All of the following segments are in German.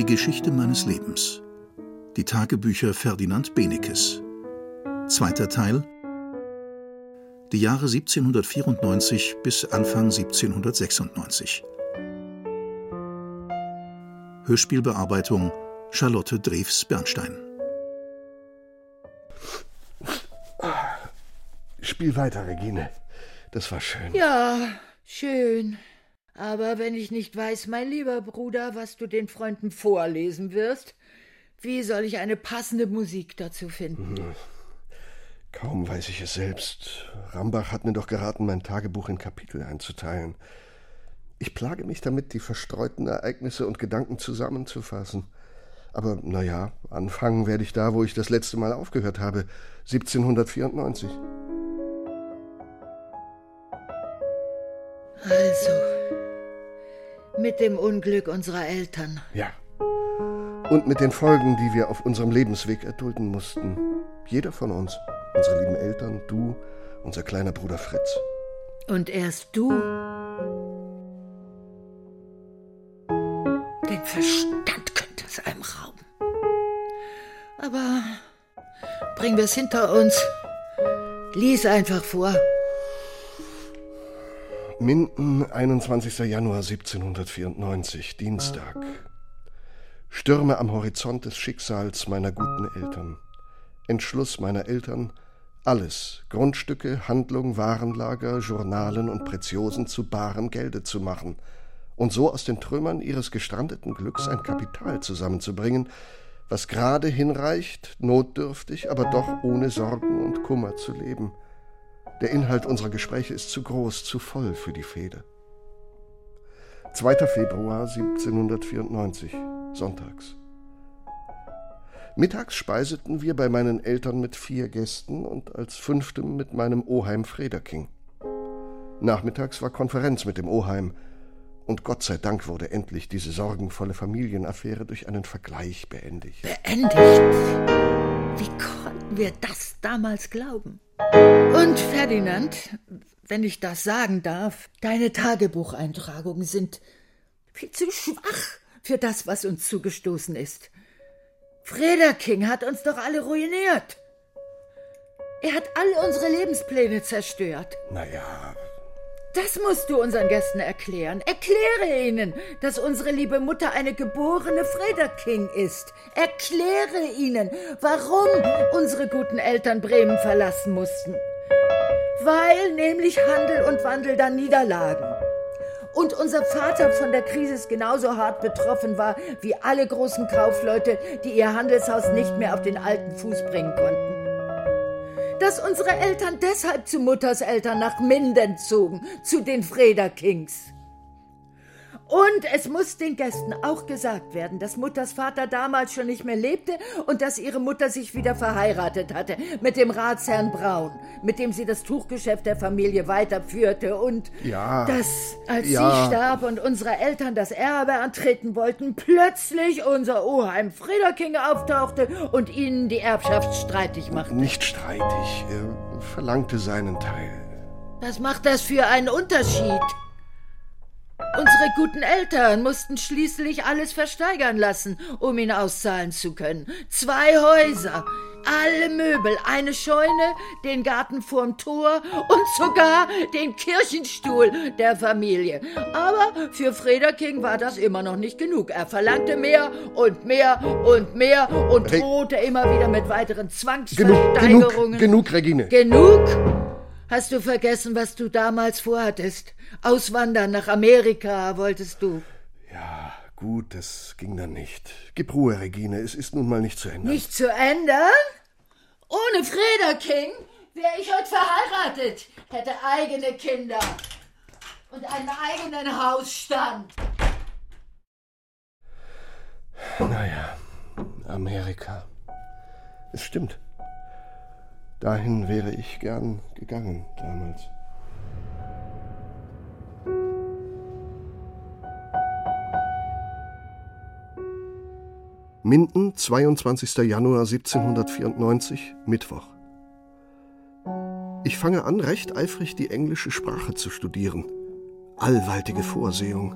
Die Geschichte meines Lebens. Die Tagebücher Ferdinand Benekes. Zweiter Teil. Die Jahre 1794 bis Anfang 1796. Hörspielbearbeitung Charlotte Drews-Bernstein. Spiel weiter, Regine. Das war schön. Ja, schön. Aber wenn ich nicht weiß, mein lieber Bruder, was du den Freunden vorlesen wirst, wie soll ich eine passende Musik dazu finden? Hm. Kaum weiß ich es selbst. Rambach hat mir doch geraten, mein Tagebuch in Kapitel einzuteilen. Ich plage mich damit, die verstreuten Ereignisse und Gedanken zusammenzufassen. Aber na ja, anfangen werde ich da, wo ich das letzte Mal aufgehört habe, 1794. Also, mit dem Unglück unserer Eltern. Ja. Und mit den Folgen, die wir auf unserem Lebensweg erdulden mussten. Jeder von uns. Unsere lieben Eltern, du, unser kleiner Bruder Fritz. Und erst du? Den Verstand könnte es einem rauben. Aber bringen wir es hinter uns. Lies einfach vor. Minden, 21. Januar 1794, Dienstag. Stürme am Horizont des Schicksals meiner guten Eltern. Entschluss meiner Eltern, alles, Grundstücke, Handlung, Warenlager, Journalen und Preziosen zu barem Gelde zu machen und so aus den Trümmern ihres gestrandeten Glücks ein Kapital zusammenzubringen, was gerade hinreicht, notdürftig, aber doch ohne Sorgen und Kummer zu leben – der Inhalt unserer Gespräche ist zu groß, zu voll für die Fehde. 2. Februar 1794, sonntags. Mittags speiseten wir bei meinen Eltern mit vier Gästen und als fünftem mit meinem Oheim Frederking. Nachmittags war Konferenz mit dem Oheim, und Gott sei Dank wurde endlich diese sorgenvolle Familienaffäre durch einen Vergleich beendigt. Beendigt? Wie konnten wir das damals glauben? Und Ferdinand, wenn ich das sagen darf, deine Tagebucheintragungen sind viel zu schwach für das, was uns zugestoßen ist. Frederking hat uns doch alle ruiniert. Er hat all unsere Lebenspläne zerstört. Naja, das musst du unseren Gästen erklären. Erkläre ihnen, dass unsere liebe Mutter eine geborene Frederking ist. Erkläre ihnen, warum unsere guten Eltern Bremen verlassen mussten. Weil nämlich Handel und Wandel dann niederlagen. Und unser Vater von der Krise genauso hart betroffen war wie alle großen Kaufleute, die ihr Handelshaus nicht mehr auf den alten Fuß bringen konnten dass unsere Eltern deshalb zu Mutters Eltern nach Minden zogen, zu den Frederkings. Und es muss den Gästen auch gesagt werden, dass Mutters Vater damals schon nicht mehr lebte und dass ihre Mutter sich wieder verheiratet hatte mit dem Ratsherrn Braun, mit dem sie das Tuchgeschäft der Familie weiterführte und ja, dass, als ja. sie starb und unsere Eltern das Erbe antreten wollten, plötzlich unser Oheim Friederking auftauchte und ihnen die Erbschaft streitig machte. Nicht streitig, er verlangte seinen Teil. Was macht das für einen Unterschied? Unsere guten Eltern mussten schließlich alles versteigern lassen, um ihn auszahlen zu können. Zwei Häuser, alle Möbel, eine Scheune, den Garten vorm Tor und sogar den Kirchenstuhl der Familie. Aber für Frederking war das immer noch nicht genug. Er verlangte mehr und mehr und mehr und drohte immer wieder mit weiteren Zwangsversteigerungen. Genug, genug, genug Regine. Genug? Hast du vergessen, was du damals vorhattest? Auswandern nach Amerika wolltest du. Ja, gut, das ging dann nicht. Gib Ruhe, Regine, es ist nun mal nicht zu ändern. Nicht zu ändern? Ohne Freda King wäre ich heute verheiratet, hätte eigene Kinder und einen eigenen Hausstand. Naja, Amerika. Es stimmt. Dahin wäre ich gern gegangen damals. Minden, 22. Januar 1794, Mittwoch. Ich fange an, recht eifrig die englische Sprache zu studieren. Allwaltige Vorsehung.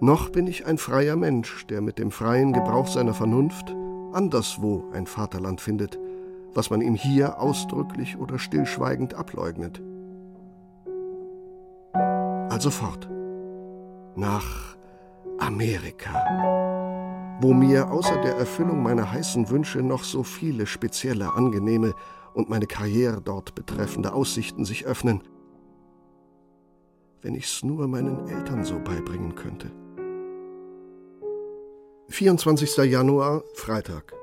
Noch bin ich ein freier Mensch, der mit dem freien Gebrauch seiner Vernunft anderswo ein Vaterland findet was man ihm hier ausdrücklich oder stillschweigend ableugnet. Also fort. Nach Amerika, wo mir außer der Erfüllung meiner heißen Wünsche noch so viele spezielle, angenehme und meine Karriere dort betreffende Aussichten sich öffnen, wenn ich's nur meinen Eltern so beibringen könnte. 24. Januar, Freitag.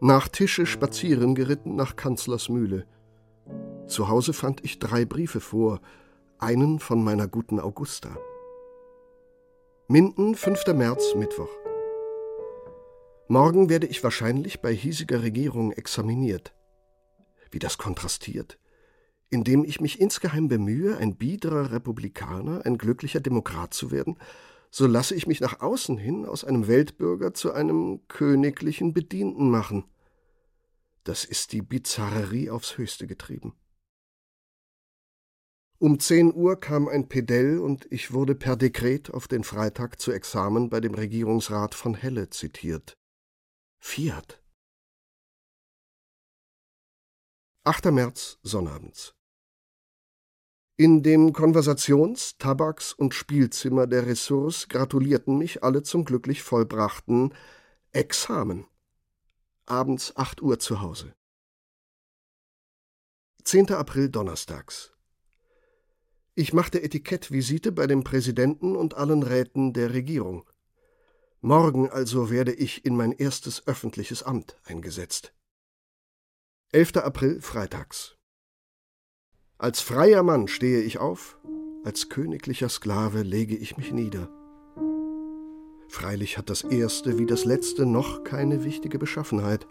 Nach Tische spazieren geritten nach Kanzlers Mühle. Zu Hause fand ich drei Briefe vor, einen von meiner guten Augusta. Minden, 5. März, Mittwoch. Morgen werde ich wahrscheinlich bei hiesiger Regierung examiniert. Wie das kontrastiert. Indem ich mich insgeheim bemühe, ein biederer Republikaner, ein glücklicher Demokrat zu werden, so lasse ich mich nach außen hin aus einem Weltbürger zu einem königlichen Bedienten machen. Das ist die Bizarrerie aufs höchste getrieben. Um zehn Uhr kam ein Pedell und ich wurde per Dekret auf den Freitag zu Examen bei dem Regierungsrat von Helle zitiert. Fiat. 8. März, Sonnabends. In dem Konversations-, Tabaks- und Spielzimmer der Ressource gratulierten mich alle zum glücklich vollbrachten Examen. Abends 8 Uhr zu Hause. 10. April Donnerstags. Ich machte Etikettvisite bei dem Präsidenten und allen Räten der Regierung. Morgen also werde ich in mein erstes öffentliches Amt eingesetzt. 11. April Freitags. Als freier Mann stehe ich auf, als königlicher Sklave lege ich mich nieder. Freilich hat das Erste wie das Letzte noch keine wichtige Beschaffenheit,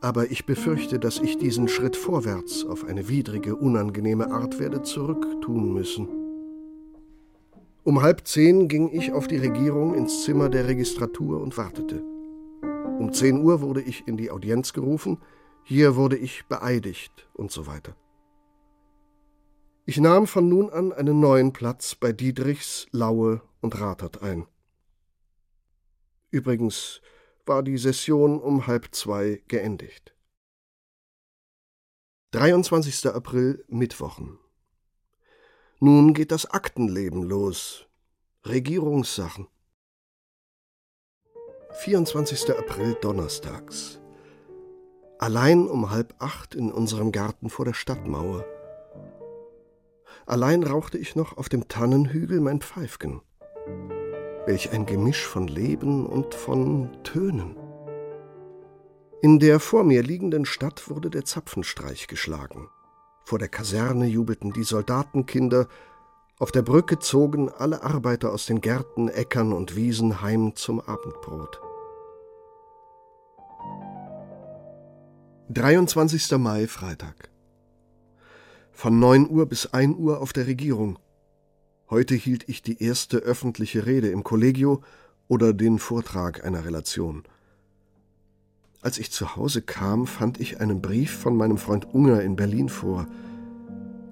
aber ich befürchte, dass ich diesen Schritt vorwärts auf eine widrige, unangenehme Art werde zurücktun müssen. Um halb zehn ging ich auf die Regierung ins Zimmer der Registratur und wartete. Um zehn Uhr wurde ich in die Audienz gerufen, hier wurde ich beeidigt und so weiter. Ich nahm von nun an einen neuen Platz bei Diedrichs, Laue und Rathert ein. Übrigens war die Session um halb zwei geendigt. 23. April Mittwochen. Nun geht das Aktenleben los. Regierungssachen. 24. April Donnerstags. Allein um halb acht in unserem Garten vor der Stadtmauer. Allein rauchte ich noch auf dem Tannenhügel mein Pfeifgen. Welch ein Gemisch von Leben und von Tönen. In der vor mir liegenden Stadt wurde der Zapfenstreich geschlagen. Vor der Kaserne jubelten die Soldatenkinder, auf der Brücke zogen alle Arbeiter aus den Gärten, Äckern und Wiesen heim zum Abendbrot. 23. Mai, Freitag. Von 9 Uhr bis 1 Uhr auf der Regierung. Heute hielt ich die erste öffentliche Rede im Kollegio oder den Vortrag einer Relation. Als ich zu Hause kam, fand ich einen Brief von meinem Freund Unger in Berlin vor.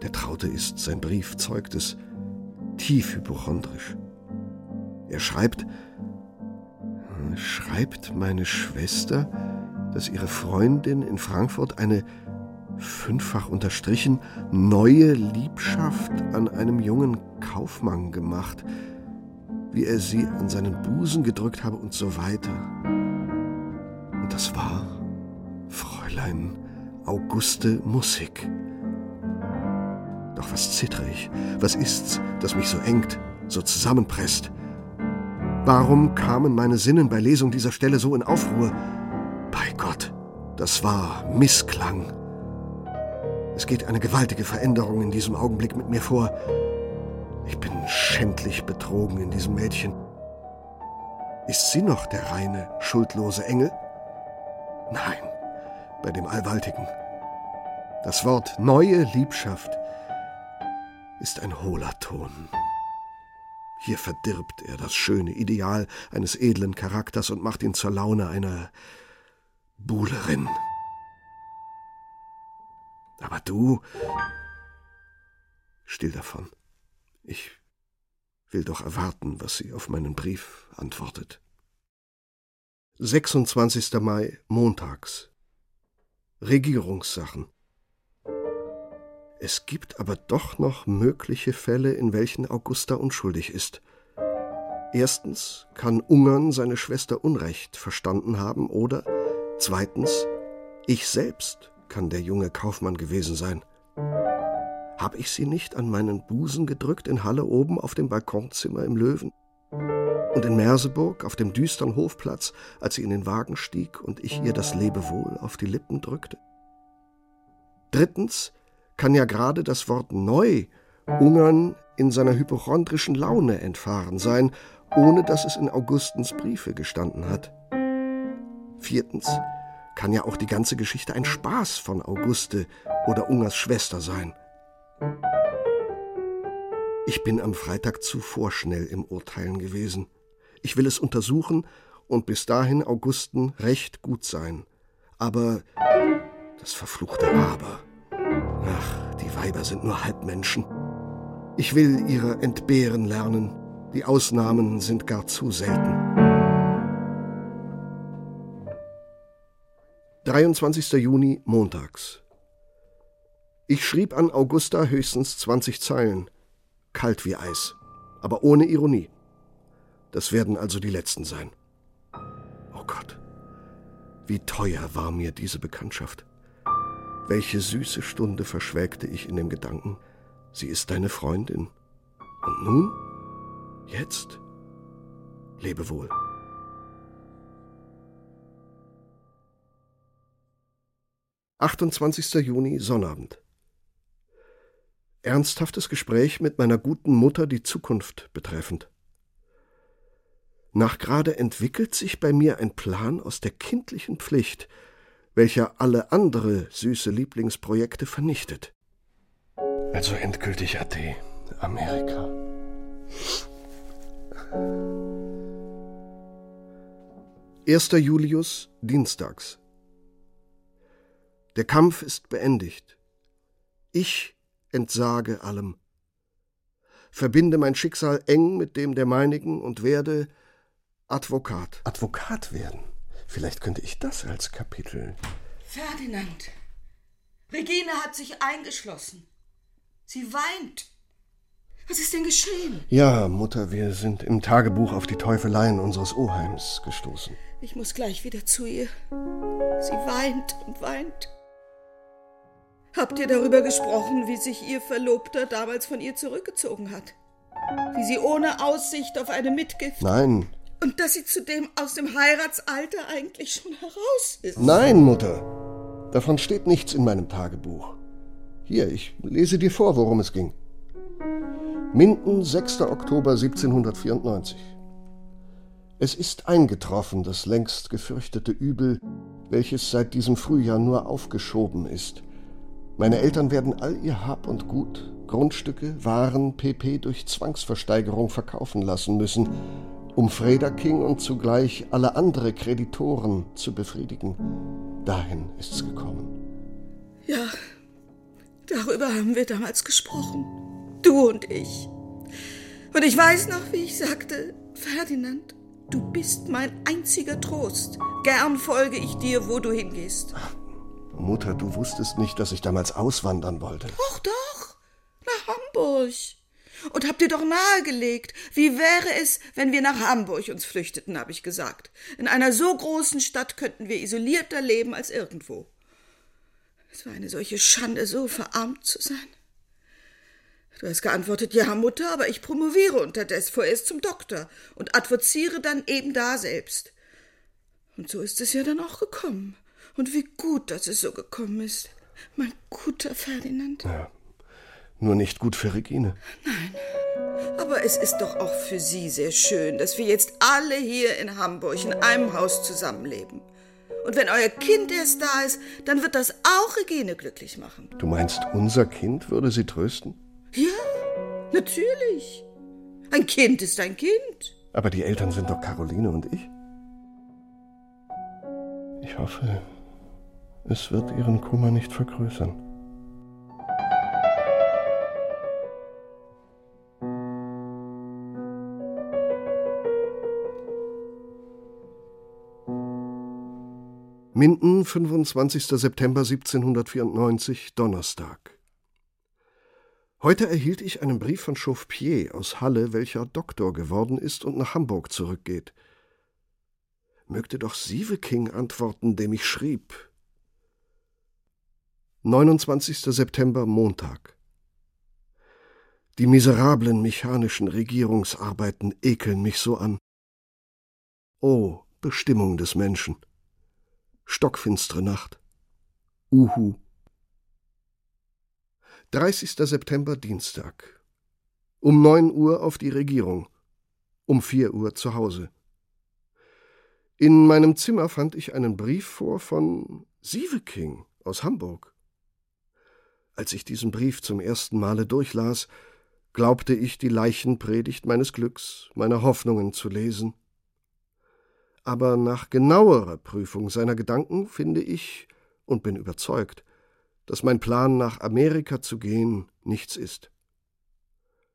Der Traute ist, sein Brief zeugt es, tief hypochondrisch. Er schreibt, schreibt meine Schwester, dass ihre Freundin in Frankfurt eine fünffach unterstrichen, neue Liebschaft an einem jungen Kaufmann gemacht, wie er sie an seinen Busen gedrückt habe und so weiter. Und das war Fräulein Auguste Mussig. Doch was zittere ich? Was ist's, das mich so engt, so zusammenpresst? Warum kamen meine Sinnen bei Lesung dieser Stelle so in Aufruhr? Bei Gott, das war Missklang. Es geht eine gewaltige Veränderung in diesem Augenblick mit mir vor. Ich bin schändlich betrogen in diesem Mädchen. Ist sie noch der reine, schuldlose Engel? Nein, bei dem Allwaltigen. Das Wort neue Liebschaft ist ein hohler Ton. Hier verdirbt er das schöne Ideal eines edlen Charakters und macht ihn zur Laune einer Buhlerin. Aber du. Still davon. Ich will doch erwarten, was sie auf meinen Brief antwortet. 26. Mai, montags. Regierungssachen. Es gibt aber doch noch mögliche Fälle, in welchen Augusta unschuldig ist. Erstens kann Ungarn seine Schwester Unrecht verstanden haben oder zweitens, ich selbst kann der junge Kaufmann gewesen sein. Hab ich sie nicht an meinen Busen gedrückt in Halle oben auf dem Balkonzimmer im Löwen? Und in Merseburg auf dem düsteren Hofplatz, als sie in den Wagen stieg und ich ihr das Lebewohl auf die Lippen drückte? Drittens kann ja gerade das Wort neu Ungarn in seiner hypochondrischen Laune entfahren sein, ohne dass es in Augustens Briefe gestanden hat. Viertens kann ja auch die ganze Geschichte ein Spaß von Auguste oder Ungers Schwester sein. Ich bin am Freitag zu vorschnell im Urteilen gewesen. Ich will es untersuchen und bis dahin Augusten recht gut sein. Aber das verfluchte Aber. Ach, die Weiber sind nur Halbmenschen. Ich will ihre entbehren lernen. Die Ausnahmen sind gar zu selten. 23. Juni, montags. Ich schrieb an Augusta höchstens 20 Zeilen. Kalt wie Eis, aber ohne Ironie. Das werden also die letzten sein. Oh Gott, wie teuer war mir diese Bekanntschaft. Welche süße Stunde verschwelgte ich in dem Gedanken, sie ist deine Freundin. Und nun? Jetzt? Lebe wohl. Achtundzwanzigster Juni, Sonnabend. Ernsthaftes Gespräch mit meiner guten Mutter die Zukunft betreffend. Nachgerade entwickelt sich bei mir ein Plan aus der kindlichen Pflicht, welcher alle andere süße Lieblingsprojekte vernichtet. Also endgültig AT, Amerika. Erster Julius, Dienstags. Der Kampf ist beendigt. Ich entsage allem. Verbinde mein Schicksal eng mit dem der meinigen und werde Advokat. Advokat werden? Vielleicht könnte ich das als Kapitel. Ferdinand, Regine hat sich eingeschlossen. Sie weint. Was ist denn geschehen? Ja, Mutter, wir sind im Tagebuch auf die Teufeleien unseres Oheims gestoßen. Ich muss gleich wieder zu ihr. Sie weint und weint. Habt ihr darüber gesprochen, wie sich ihr Verlobter damals von ihr zurückgezogen hat? Wie sie ohne Aussicht auf eine Mitgift. Nein, und dass sie zudem aus dem Heiratsalter eigentlich schon heraus ist. Nein, Mutter. Davon steht nichts in meinem Tagebuch. Hier, ich lese dir vor, worum es ging. Minden, 6. Oktober 1794. Es ist eingetroffen, das längst gefürchtete Übel, welches seit diesem Frühjahr nur aufgeschoben ist. Meine Eltern werden all ihr Hab und Gut, Grundstücke, Waren, pp. durch Zwangsversteigerung verkaufen lassen müssen, um Frederking und zugleich alle andere Kreditoren zu befriedigen. Dahin ist's gekommen. Ja, darüber haben wir damals gesprochen. Du und ich. Und ich weiß noch, wie ich sagte, Ferdinand, du bist mein einziger Trost. Gern folge ich dir, wo du hingehst. Mutter, du wusstest nicht, dass ich damals auswandern wollte. Doch, doch. Nach Hamburg. Und habt ihr doch nahegelegt, wie wäre es, wenn wir nach Hamburg uns flüchteten, habe ich gesagt. In einer so großen Stadt könnten wir isolierter leben als irgendwo. Es war eine solche Schande, so verarmt zu sein. Du hast geantwortet, ja, Mutter, aber ich promoviere unterdessen vorerst zum Doktor und advoziere dann eben da selbst. Und so ist es ja dann auch gekommen. Und wie gut, dass es so gekommen ist. Mein guter Ferdinand. Ja, nur nicht gut für Regine. Nein. Aber es ist doch auch für Sie sehr schön, dass wir jetzt alle hier in Hamburg in einem Haus zusammenleben. Und wenn euer Kind erst da ist, dann wird das auch Regine glücklich machen. Du meinst, unser Kind würde sie trösten? Ja, natürlich. Ein Kind ist ein Kind. Aber die Eltern sind doch Caroline und ich. Ich hoffe, es wird ihren Kummer nicht vergrößern. Minden, 25. September 1794, Donnerstag. Heute erhielt ich einen Brief von Chauffier aus Halle, welcher Doktor geworden ist und nach Hamburg zurückgeht. Mögte doch Sieveking antworten, dem ich schrieb. 29. September, Montag. Die miserablen mechanischen Regierungsarbeiten ekeln mich so an. O Bestimmung des Menschen! Stockfinstere Nacht. Uhu. 30. September Dienstag. Um neun Uhr auf die Regierung. Um vier Uhr zu Hause. In meinem Zimmer fand ich einen Brief vor von Sieveking aus Hamburg. Als ich diesen Brief zum ersten Male durchlas, glaubte ich die Leichenpredigt meines Glücks, meiner Hoffnungen zu lesen aber nach genauerer Prüfung seiner Gedanken finde ich und bin überzeugt, dass mein Plan, nach Amerika zu gehen, nichts ist.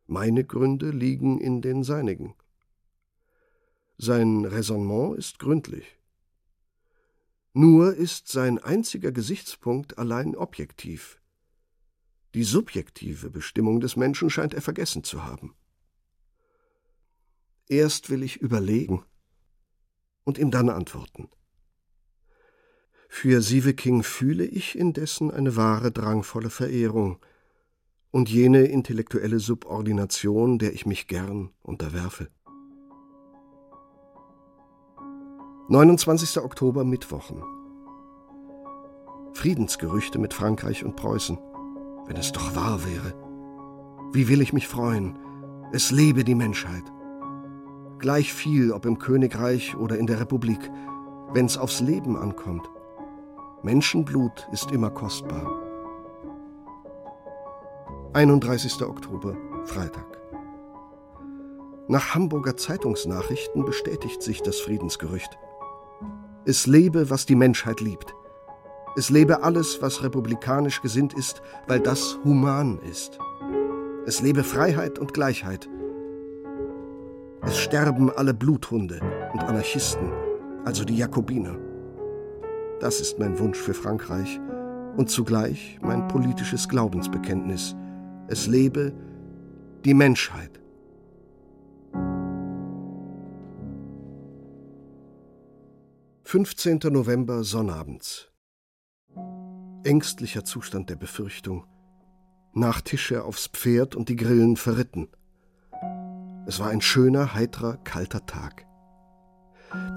Meine Gründe liegen in den seinigen. Sein Raisonnement ist gründlich. Nur ist sein einziger Gesichtspunkt allein objektiv. Die subjektive Bestimmung des Menschen scheint er vergessen zu haben. Erst will ich überlegen, und ihm dann antworten. Für Sieveking fühle ich indessen eine wahre drangvolle Verehrung und jene intellektuelle Subordination, der ich mich gern unterwerfe. 29. Oktober Mittwochen Friedensgerüchte mit Frankreich und Preußen. Wenn es doch wahr wäre. Wie will ich mich freuen? Es lebe die Menschheit gleich viel, ob im Königreich oder in der Republik, wenn's aufs Leben ankommt. Menschenblut ist immer kostbar. 31. Oktober, Freitag. Nach Hamburger Zeitungsnachrichten bestätigt sich das Friedensgerücht. Es lebe, was die Menschheit liebt. Es lebe alles, was republikanisch gesinnt ist, weil das human ist. Es lebe Freiheit und Gleichheit, es sterben alle Bluthunde und Anarchisten, also die Jakobiner. Das ist mein Wunsch für Frankreich und zugleich mein politisches Glaubensbekenntnis. Es lebe die Menschheit. Fünfzehnter November Sonnabends. Ängstlicher Zustand der Befürchtung. Nach Tische aufs Pferd und die Grillen verritten. Es war ein schöner, heiterer, kalter Tag.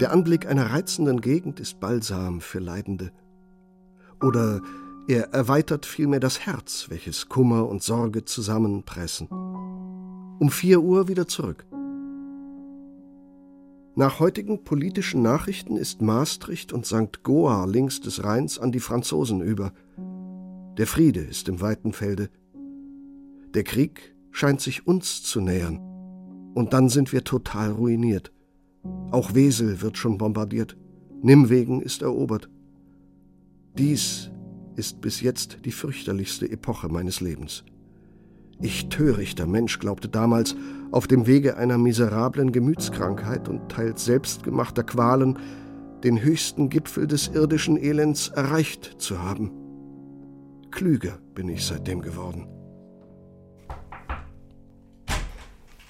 Der Anblick einer reizenden Gegend ist Balsam für Leidende. Oder er erweitert vielmehr das Herz, welches Kummer und Sorge zusammenpressen. Um vier Uhr wieder zurück. Nach heutigen politischen Nachrichten ist Maastricht und St. Goa links des Rheins an die Franzosen über. Der Friede ist im weiten Felde. Der Krieg scheint sich uns zu nähern. Und dann sind wir total ruiniert. Auch Wesel wird schon bombardiert. Nimwegen ist erobert. Dies ist bis jetzt die fürchterlichste Epoche meines Lebens. Ich törichter Mensch glaubte damals, auf dem Wege einer miserablen Gemütskrankheit und teils selbstgemachter Qualen den höchsten Gipfel des irdischen Elends erreicht zu haben. Klüger bin ich seitdem geworden.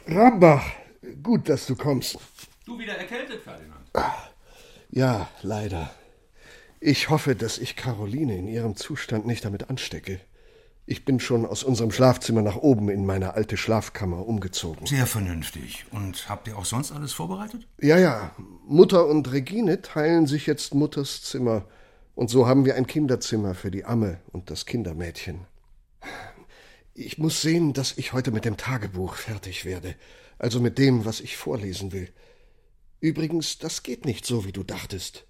Rambach, gut, dass du kommst. Du wieder erkältet, Ferdinand? Ja, leider. Ich hoffe, dass ich Caroline in ihrem Zustand nicht damit anstecke. Ich bin schon aus unserem Schlafzimmer nach oben in meine alte Schlafkammer umgezogen. Sehr vernünftig. Und habt ihr auch sonst alles vorbereitet? Ja, ja. Mutter und Regine teilen sich jetzt Mutters Zimmer. Und so haben wir ein Kinderzimmer für die Amme und das Kindermädchen. Ich muss sehen, dass ich heute mit dem Tagebuch fertig werde, also mit dem, was ich vorlesen will. Übrigens, das geht nicht so, wie du dachtest.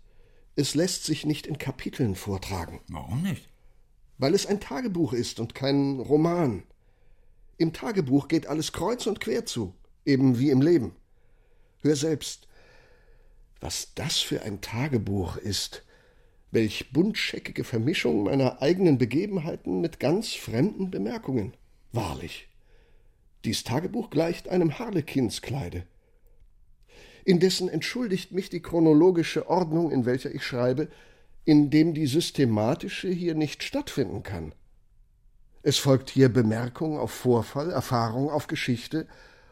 Es lässt sich nicht in Kapiteln vortragen. Warum nicht? Weil es ein Tagebuch ist und kein Roman. Im Tagebuch geht alles kreuz und quer zu. eben wie im Leben. Hör selbst, was das für ein Tagebuch ist, welch buntscheckige Vermischung meiner eigenen Begebenheiten mit ganz fremden Bemerkungen. Wahrlich, dies Tagebuch gleicht einem Harlekinskleide. Indessen entschuldigt mich die chronologische Ordnung, in welcher ich schreibe, indem die systematische hier nicht stattfinden kann. Es folgt hier Bemerkung auf Vorfall, Erfahrung auf Geschichte,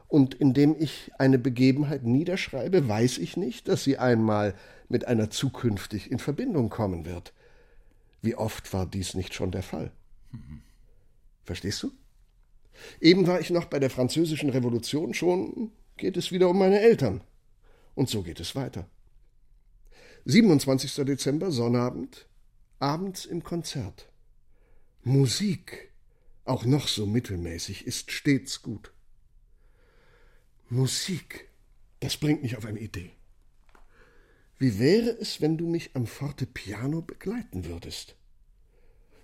und indem ich eine Begebenheit niederschreibe, weiß ich nicht, dass sie einmal mit einer zukünftig in Verbindung kommen wird. Wie oft war dies nicht schon der Fall? Verstehst du? Eben war ich noch bei der französischen Revolution, schon geht es wieder um meine Eltern. Und so geht es weiter. 27. Dezember, Sonnabend, abends im Konzert. Musik, auch noch so mittelmäßig, ist stets gut. Musik, das bringt mich auf eine Idee. Wie wäre es, wenn du mich am Fortepiano begleiten würdest?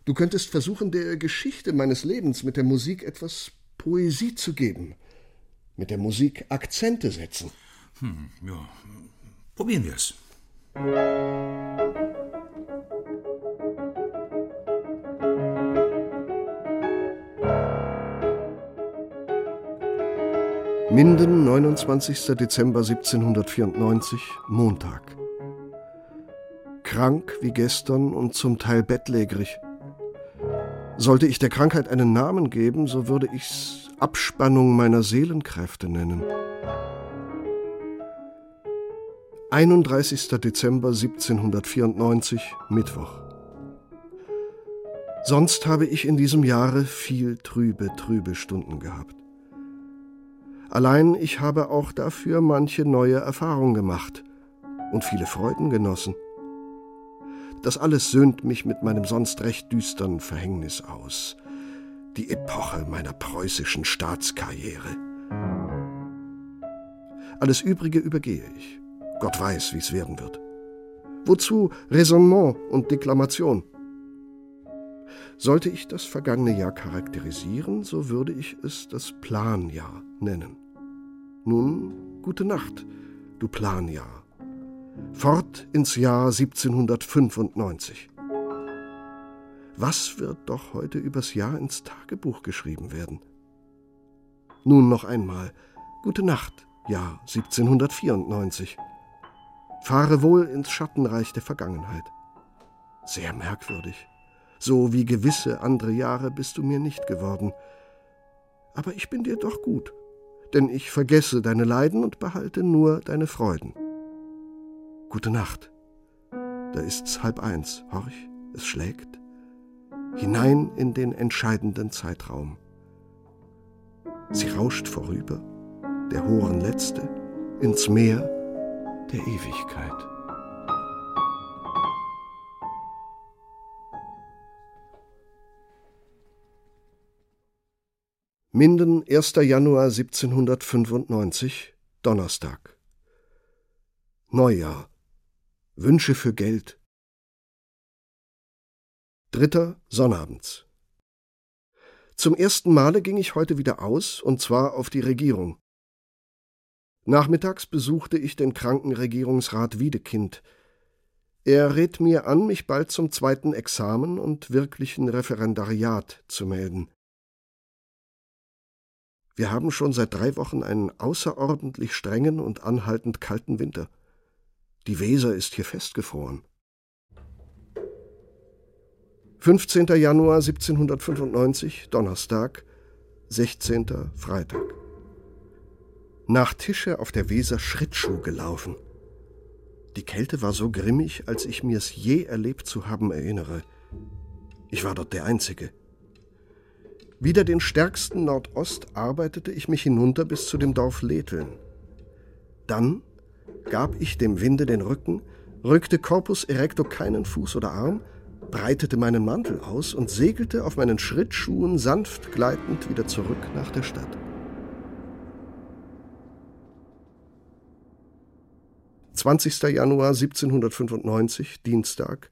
Du könntest versuchen, der Geschichte meines Lebens mit der Musik etwas Poesie zu geben, mit der Musik Akzente setzen. Hm, ja, probieren wir es. Minden, 29. Dezember 1794, Montag. Krank wie gestern und zum Teil bettlägerig. Sollte ich der Krankheit einen Namen geben, so würde ich's Abspannung meiner Seelenkräfte nennen. 31. Dezember 1794, Mittwoch. Sonst habe ich in diesem Jahre viel trübe, trübe Stunden gehabt. Allein ich habe auch dafür manche neue Erfahrung gemacht und viele Freuden genossen. Das alles söhnt mich mit meinem sonst recht düstern Verhängnis aus. Die Epoche meiner preußischen Staatskarriere. Alles Übrige übergehe ich. Gott weiß, wie es werden wird. Wozu Raisonnement und Deklamation? Sollte ich das vergangene Jahr charakterisieren, so würde ich es das Planjahr nennen. Nun, gute Nacht, du Planjahr. Fort ins Jahr 1795. Was wird doch heute übers Jahr ins Tagebuch geschrieben werden? Nun noch einmal, gute Nacht, Jahr 1794. Fahre wohl ins Schattenreich der Vergangenheit. Sehr merkwürdig. So wie gewisse andere Jahre bist du mir nicht geworden. Aber ich bin dir doch gut, denn ich vergesse deine Leiden und behalte nur deine Freuden. Gute Nacht. Da ist's halb eins, horch, es schlägt. Hinein in den entscheidenden Zeitraum. Sie rauscht vorüber, der hohen letzte, ins Meer der Ewigkeit. Minden, 1. Januar 1795, Donnerstag. Neujahr. Wünsche für Geld. Dritter Sonnabends. Zum ersten Male ging ich heute wieder aus, und zwar auf die Regierung. Nachmittags besuchte ich den kranken Regierungsrat Wiedekind. Er rät mir an, mich bald zum zweiten Examen und wirklichen Referendariat zu melden. Wir haben schon seit drei Wochen einen außerordentlich strengen und anhaltend kalten Winter. Die Weser ist hier festgefroren. 15. Januar 1795, Donnerstag, 16. Freitag nach Tische auf der Weser Schrittschuh gelaufen. Die Kälte war so grimmig, als ich mir's je erlebt zu haben erinnere. Ich war dort der Einzige. Wieder den stärksten Nordost arbeitete ich mich hinunter bis zu dem Dorf Letheln. Dann gab ich dem Winde den Rücken, rückte Corpus erecto keinen Fuß oder Arm, breitete meinen Mantel aus und segelte auf meinen Schrittschuhen sanft gleitend wieder zurück nach der Stadt. 20. Januar 1795, Dienstag,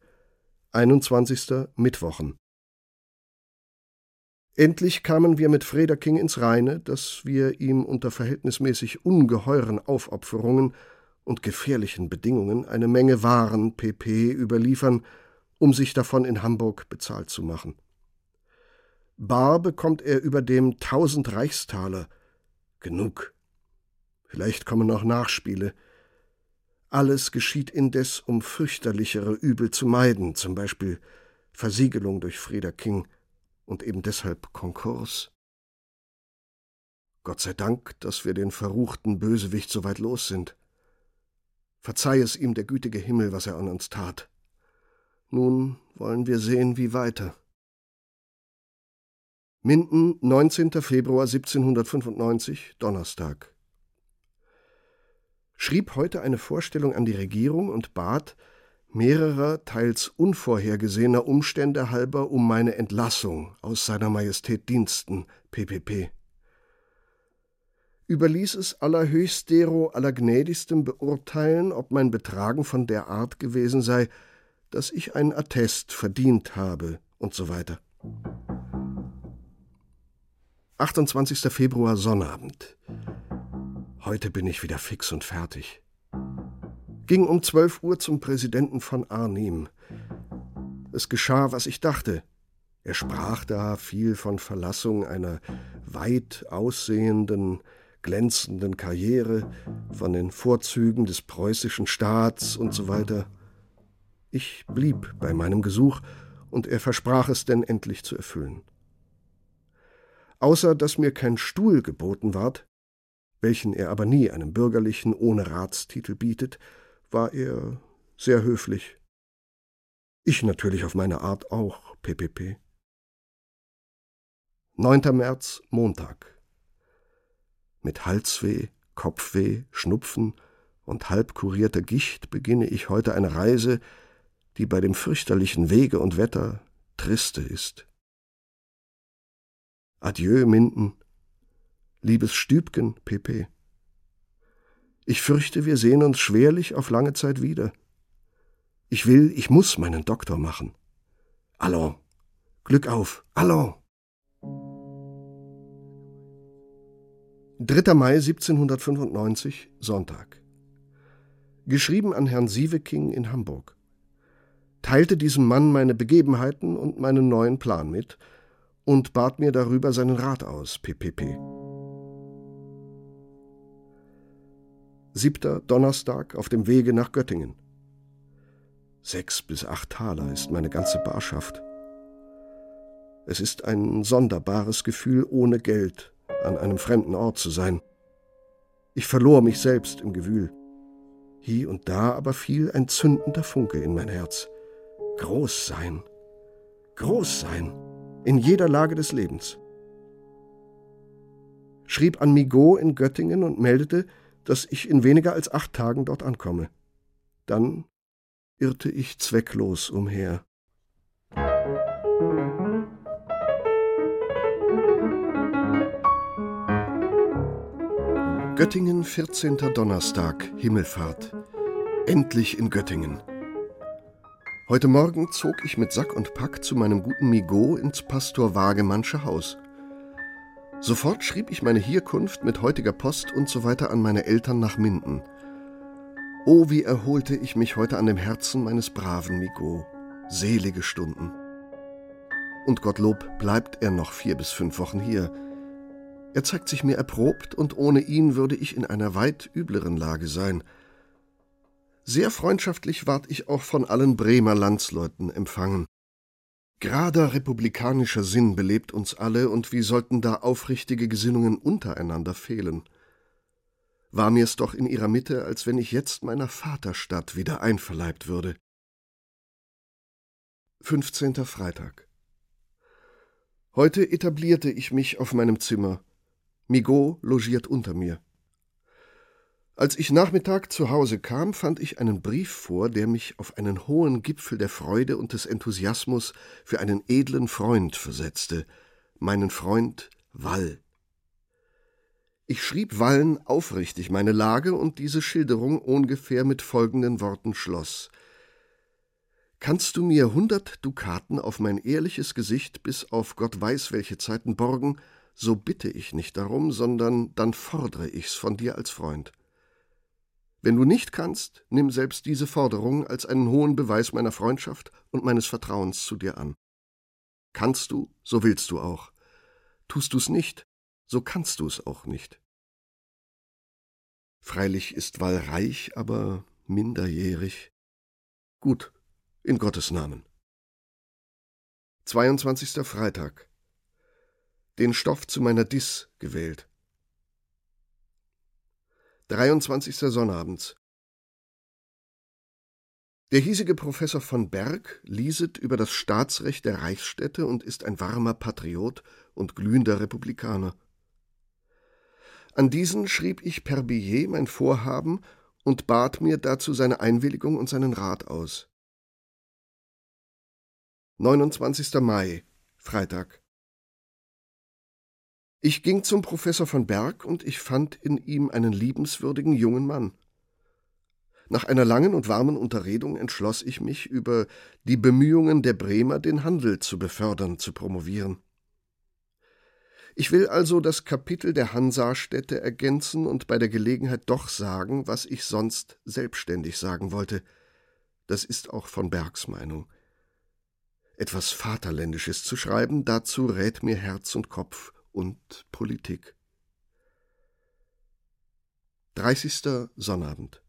21. Mittwochen. Endlich kamen wir mit Frederking ins Reine, dass wir ihm unter verhältnismäßig ungeheuren Aufopferungen und gefährlichen Bedingungen eine Menge Waren pp überliefern, um sich davon in Hamburg bezahlt zu machen. Bar bekommt er über dem tausend Reichstaler. Genug. Vielleicht kommen noch Nachspiele. Alles geschieht indes, um fürchterlichere Übel zu meiden, zum Beispiel Versiegelung durch Frieder King und eben deshalb Konkurs. Gott sei Dank, dass wir den verruchten Bösewicht so weit los sind. Verzeih es ihm der gütige Himmel, was er an uns tat. Nun wollen wir sehen, wie weiter. Minden, 19. Februar 1795, Donnerstag. Schrieb heute eine Vorstellung an die Regierung und bat, mehrerer, teils unvorhergesehener Umstände halber um meine Entlassung aus seiner Majestät Diensten, PPP. Überließ es allerhöchst dero allergnädigstem beurteilen, ob mein Betragen von der Art gewesen sei, dass ich ein Attest verdient habe und so weiter. 28. Februar Sonnabend. Heute bin ich wieder fix und fertig ging um zwölf Uhr zum Präsidenten von Arnim. Es geschah, was ich dachte. Er sprach da viel von Verlassung einer weit aussehenden, glänzenden Karriere, von den Vorzügen des preußischen Staats und so weiter. Ich blieb bei meinem Gesuch, und er versprach es denn endlich zu erfüllen. Außer dass mir kein Stuhl geboten ward, welchen er aber nie einem Bürgerlichen ohne Ratstitel bietet, war er sehr höflich. Ich natürlich auf meine Art auch, PPP. 9. März, Montag. Mit Halsweh, Kopfweh, Schnupfen und halbkurierter Gicht beginne ich heute eine Reise, die bei dem fürchterlichen Wege und Wetter triste ist. Adieu, Minden. Liebes Stübgen, PP. Ich fürchte, wir sehen uns schwerlich auf lange Zeit wieder. Ich will, ich muss meinen Doktor machen. Allons, Glück auf, allons. 3. Mai 1795, Sonntag. Geschrieben an Herrn Sieveking in Hamburg. Teilte diesem Mann meine Begebenheiten und meinen neuen Plan mit und bat mir darüber seinen Rat aus, PPP. Siebter Donnerstag auf dem Wege nach Göttingen. Sechs bis acht Taler ist meine ganze Barschaft. Es ist ein sonderbares Gefühl, ohne Geld an einem fremden Ort zu sein. Ich verlor mich selbst im Gewühl. Hie und da aber fiel ein zündender Funke in mein Herz. Groß sein, groß sein, in jeder Lage des Lebens. Schrieb an Migaud in Göttingen und meldete, dass ich in weniger als acht Tagen dort ankomme. Dann irrte ich zwecklos umher. Göttingen, 14. Donnerstag, Himmelfahrt. Endlich in Göttingen. Heute Morgen zog ich mit Sack und Pack zu meinem guten Migaud ins Pastor Wagemannsche Haus. Sofort schrieb ich meine Hierkunft mit heutiger Post und so weiter an meine Eltern nach Minden. Oh, wie erholte ich mich heute an dem Herzen meines braven Migo. Selige Stunden. Und Gottlob bleibt er noch vier bis fünf Wochen hier. Er zeigt sich mir erprobt, und ohne ihn würde ich in einer weit übleren Lage sein. Sehr freundschaftlich ward ich auch von allen Bremer Landsleuten empfangen. Gerader republikanischer Sinn belebt uns alle, und wie sollten da aufrichtige Gesinnungen untereinander fehlen? War mir's doch in ihrer Mitte, als wenn ich jetzt meiner Vaterstadt wieder einverleibt würde. 15. Freitag. Heute etablierte ich mich auf meinem Zimmer. Migaud logiert unter mir. Als ich Nachmittag zu Hause kam, fand ich einen Brief vor, der mich auf einen hohen Gipfel der Freude und des Enthusiasmus für einen edlen Freund versetzte, meinen Freund Wall. Ich schrieb Wallen aufrichtig meine Lage und diese Schilderung ungefähr mit folgenden Worten schloss. Kannst du mir hundert Dukaten auf mein ehrliches Gesicht bis auf Gott weiß welche Zeiten borgen, so bitte ich nicht darum, sondern dann fordere ich's von dir als Freund. Wenn du nicht kannst, nimm selbst diese Forderung als einen hohen Beweis meiner Freundschaft und meines Vertrauens zu dir an. Kannst du, so willst du auch. Tust du's nicht, so kannst du's auch nicht. Freilich ist Wall reich, aber minderjährig. Gut, in Gottes Namen. 22. Freitag. Den Stoff zu meiner Diss gewählt. 23. Sonnabends. Der hiesige Professor von Berg lieset über das Staatsrecht der Reichsstädte und ist ein warmer Patriot und glühender Republikaner. An diesen schrieb ich per Billet mein Vorhaben und bat mir dazu seine Einwilligung und seinen Rat aus. 29. Mai, Freitag. Ich ging zum Professor von Berg und ich fand in ihm einen liebenswürdigen jungen Mann. Nach einer langen und warmen Unterredung entschloss ich mich, über die Bemühungen der Bremer, den Handel zu befördern, zu promovieren. Ich will also das Kapitel der Hansastädte ergänzen und bei der Gelegenheit doch sagen, was ich sonst selbstständig sagen wollte. Das ist auch von Bergs Meinung. Etwas Vaterländisches zu schreiben, dazu rät mir Herz und Kopf und Politik. 30. Sonnabend.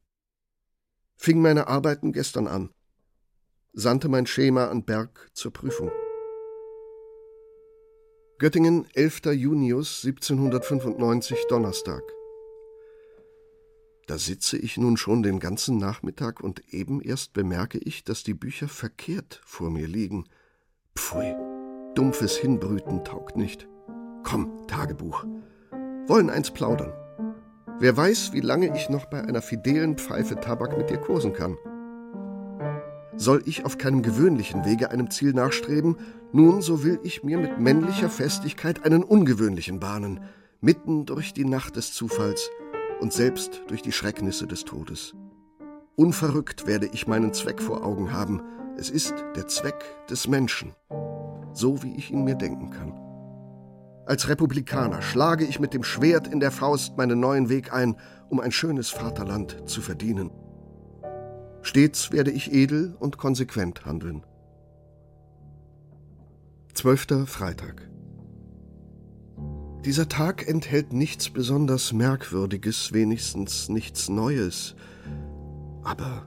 Fing meine Arbeiten gestern an. Sandte mein Schema an Berg zur Prüfung. Göttingen, 11. Junius 1795, Donnerstag. Da sitze ich nun schon den ganzen Nachmittag und eben erst bemerke ich, dass die Bücher verkehrt vor mir liegen. Pfui, dumpfes Hinbrüten taugt nicht. Komm, Tagebuch. Wollen eins plaudern. Wer weiß, wie lange ich noch bei einer fidelen Pfeife Tabak mit dir kosen kann. Soll ich auf keinem gewöhnlichen Wege einem Ziel nachstreben, nun so will ich mir mit männlicher Festigkeit einen ungewöhnlichen bahnen, mitten durch die Nacht des Zufalls und selbst durch die Schrecknisse des Todes. Unverrückt werde ich meinen Zweck vor Augen haben, es ist der Zweck des Menschen, so wie ich ihn mir denken kann. Als Republikaner schlage ich mit dem Schwert in der Faust meinen neuen Weg ein, um ein schönes Vaterland zu verdienen. Stets werde ich edel und konsequent handeln. Zwölfter Freitag. Dieser Tag enthält nichts besonders Merkwürdiges, wenigstens nichts Neues. Aber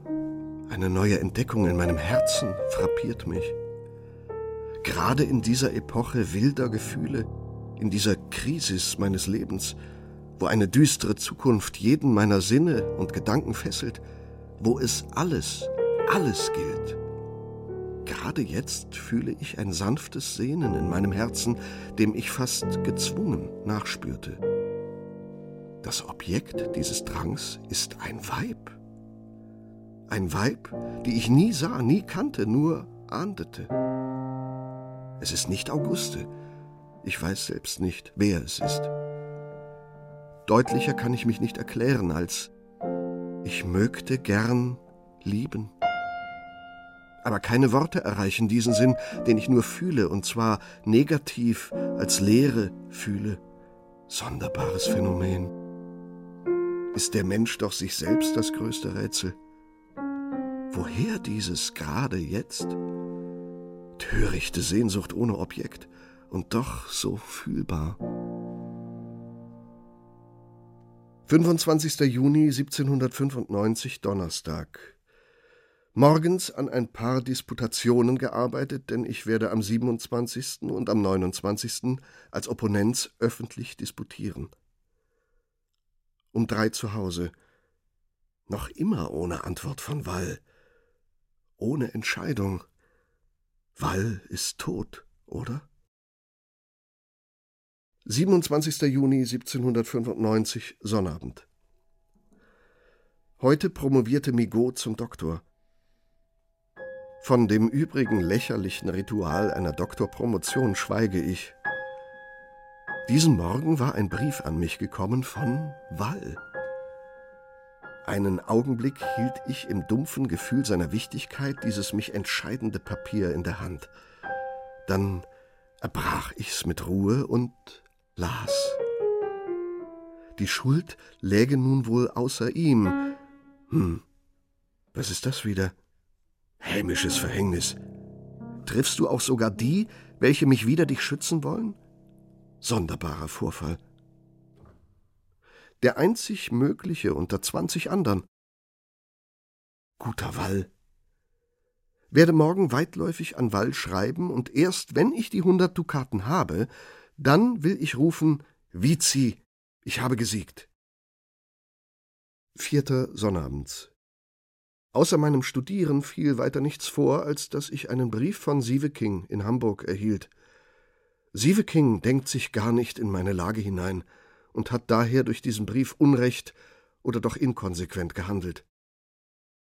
eine neue Entdeckung in meinem Herzen frappiert mich. Gerade in dieser Epoche wilder Gefühle in dieser Krisis meines Lebens, wo eine düstere Zukunft jeden meiner Sinne und Gedanken fesselt, wo es alles, alles gilt. Gerade jetzt fühle ich ein sanftes Sehnen in meinem Herzen, dem ich fast gezwungen nachspürte. Das Objekt dieses Drangs ist ein Weib. Ein Weib, die ich nie sah, nie kannte, nur ahndete. Es ist nicht Auguste, ich weiß selbst nicht, wer es ist. Deutlicher kann ich mich nicht erklären als ich mögte gern lieben. Aber keine Worte erreichen diesen Sinn, den ich nur fühle, und zwar negativ als Leere fühle. Sonderbares Phänomen. Ist der Mensch doch sich selbst das größte Rätsel? Woher dieses gerade jetzt? Törichte Sehnsucht ohne Objekt und doch so fühlbar. 25. Juni 1795 Donnerstag. Morgens an ein paar Disputationen gearbeitet, denn ich werde am 27. und am 29. als Opponenz öffentlich disputieren. Um drei zu Hause. Noch immer ohne Antwort von Wall. Ohne Entscheidung. Wall ist tot, oder? 27. Juni 1795, Sonnabend. Heute promovierte Migaud zum Doktor. Von dem übrigen lächerlichen Ritual einer Doktorpromotion schweige ich. Diesen Morgen war ein Brief an mich gekommen von Wall. Einen Augenblick hielt ich im dumpfen Gefühl seiner Wichtigkeit dieses mich entscheidende Papier in der Hand. Dann erbrach ich's mit Ruhe und las. Die Schuld läge nun wohl außer ihm. Hm, was ist das wieder? Hämisches Verhängnis. Triffst du auch sogar die, welche mich wider dich schützen wollen? Sonderbarer Vorfall. Der einzig mögliche unter zwanzig andern. Guter Wall. Werde morgen weitläufig an Wall schreiben, und erst wenn ich die hundert Dukaten habe, dann will ich rufen Vizi, ich habe gesiegt. Vierter Sonnabends. Außer meinem Studieren fiel weiter nichts vor, als dass ich einen Brief von Sieveking in Hamburg erhielt. Sieveking denkt sich gar nicht in meine Lage hinein und hat daher durch diesen Brief Unrecht oder doch inkonsequent gehandelt.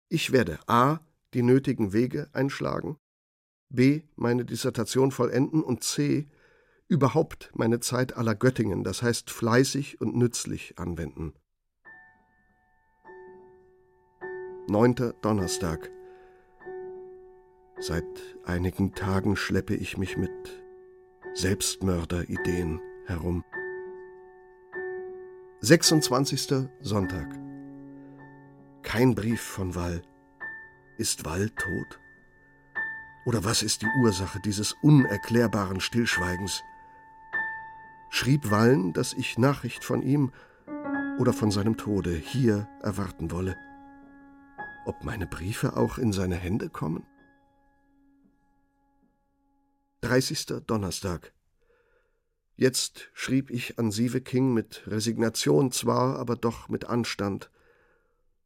Ich werde a. die nötigen Wege einschlagen, b. meine Dissertation vollenden und c. überhaupt meine Zeit aller Göttingen, das heißt fleißig und nützlich anwenden. Neunter Donnerstag. Seit einigen Tagen schleppe ich mich mit Selbstmörderideen herum. 26. Sonntag. Kein Brief von Wall. Ist Wall tot? Oder was ist die Ursache dieses unerklärbaren Stillschweigens? Schrieb Wallen, dass ich Nachricht von ihm oder von seinem Tode hier erwarten wolle? ob meine Briefe auch in seine Hände kommen? 30. Donnerstag. Jetzt schrieb ich an Sieve King mit Resignation zwar, aber doch mit Anstand.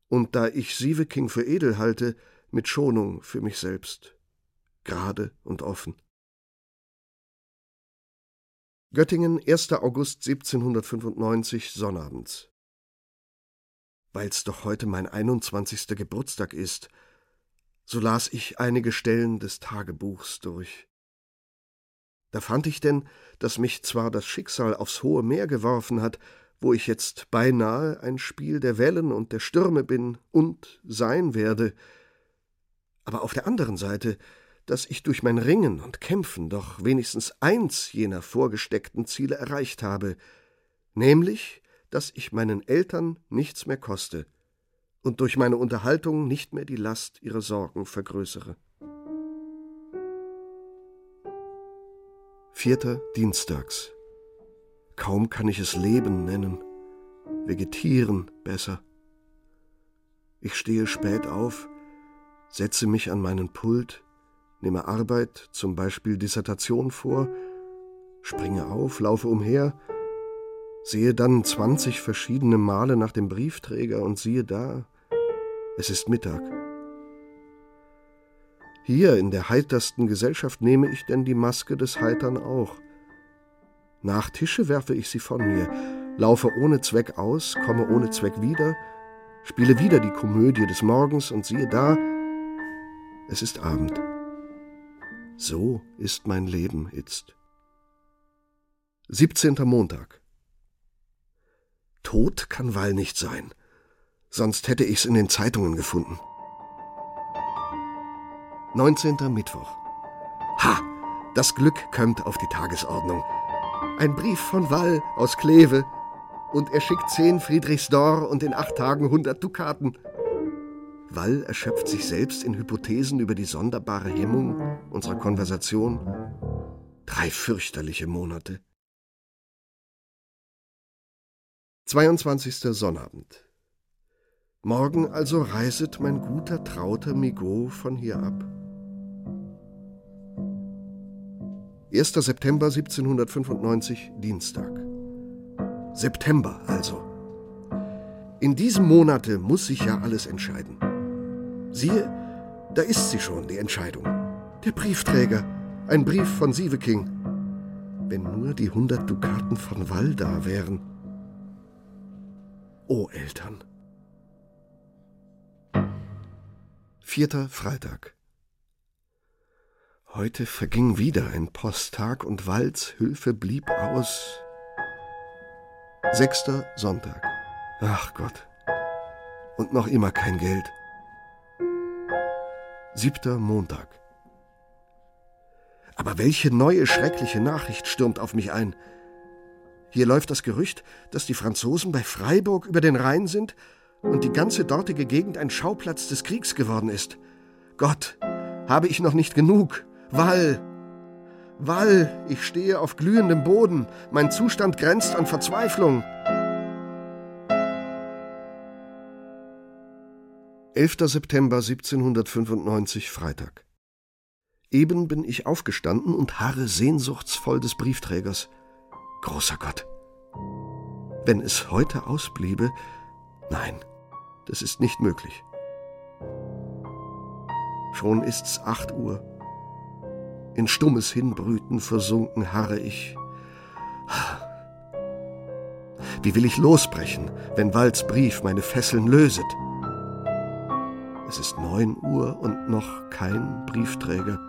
Und da ich Sieve King für edel halte, mit Schonung für mich selbst. Gerade und offen. Göttingen, 1. August 1795, Sonnabends weil's doch heute mein 21. Geburtstag ist, so las ich einige Stellen des Tagebuchs durch. Da fand ich denn, dass mich zwar das Schicksal aufs hohe Meer geworfen hat, wo ich jetzt beinahe ein Spiel der Wellen und der Stürme bin und sein werde, aber auf der anderen Seite, dass ich durch mein Ringen und Kämpfen doch wenigstens eins jener vorgesteckten Ziele erreicht habe, nämlich dass ich meinen Eltern nichts mehr koste und durch meine Unterhaltung nicht mehr die Last ihrer Sorgen vergrößere. Vierter Dienstags. Kaum kann ich es Leben nennen, vegetieren besser. Ich stehe spät auf, setze mich an meinen Pult, nehme Arbeit, zum Beispiel Dissertation vor, springe auf, laufe umher, sehe dann zwanzig verschiedene Male nach dem Briefträger und siehe da, es ist Mittag. Hier in der heitersten Gesellschaft nehme ich denn die Maske des Heitern auch. Nach Tische werfe ich sie von mir, laufe ohne Zweck aus, komme ohne Zweck wieder, spiele wieder die Komödie des Morgens und siehe da, es ist Abend. So ist mein Leben jetzt. 17. Montag. Tot kann Wall nicht sein. Sonst hätte ich's in den Zeitungen gefunden. 19. Mittwoch. Ha! Das Glück kömmt auf die Tagesordnung. Ein Brief von Wall aus Kleve. Und er schickt zehn Friedrichsdor und in acht Tagen hundert Dukaten. Wall erschöpft sich selbst in Hypothesen über die sonderbare Hemmung unserer Konversation. Drei fürchterliche Monate. 22. Sonnabend. Morgen also reiset mein guter, trauter Migaud von hier ab. 1. September 1795, Dienstag. September also. In diesem Monate muss sich ja alles entscheiden. Siehe, da ist sie schon, die Entscheidung. Der Briefträger, ein Brief von Sieveking. Wenn nur die hundert Dukaten von Wall da wären. O Eltern. Vierter Freitag. Heute verging wieder ein Posttag und Walds Hilfe blieb aus. Sechster Sonntag. Ach Gott. Und noch immer kein Geld. Siebter Montag. Aber welche neue schreckliche Nachricht stürmt auf mich ein? Hier läuft das Gerücht, dass die Franzosen bei Freiburg über den Rhein sind und die ganze dortige Gegend ein Schauplatz des Kriegs geworden ist. Gott, habe ich noch nicht genug? Wall! Wall, ich stehe auf glühendem Boden, mein Zustand grenzt an Verzweiflung. 11. September 1795, Freitag. Eben bin ich aufgestanden und harre sehnsuchtsvoll des Briefträgers. Großer Gott! Wenn es heute ausbliebe, nein, das ist nicht möglich. Schon ist's acht Uhr. In stummes Hinbrüten versunken harre ich. Wie will ich losbrechen, wenn Walds Brief meine Fesseln löset? Es ist neun Uhr und noch kein Briefträger.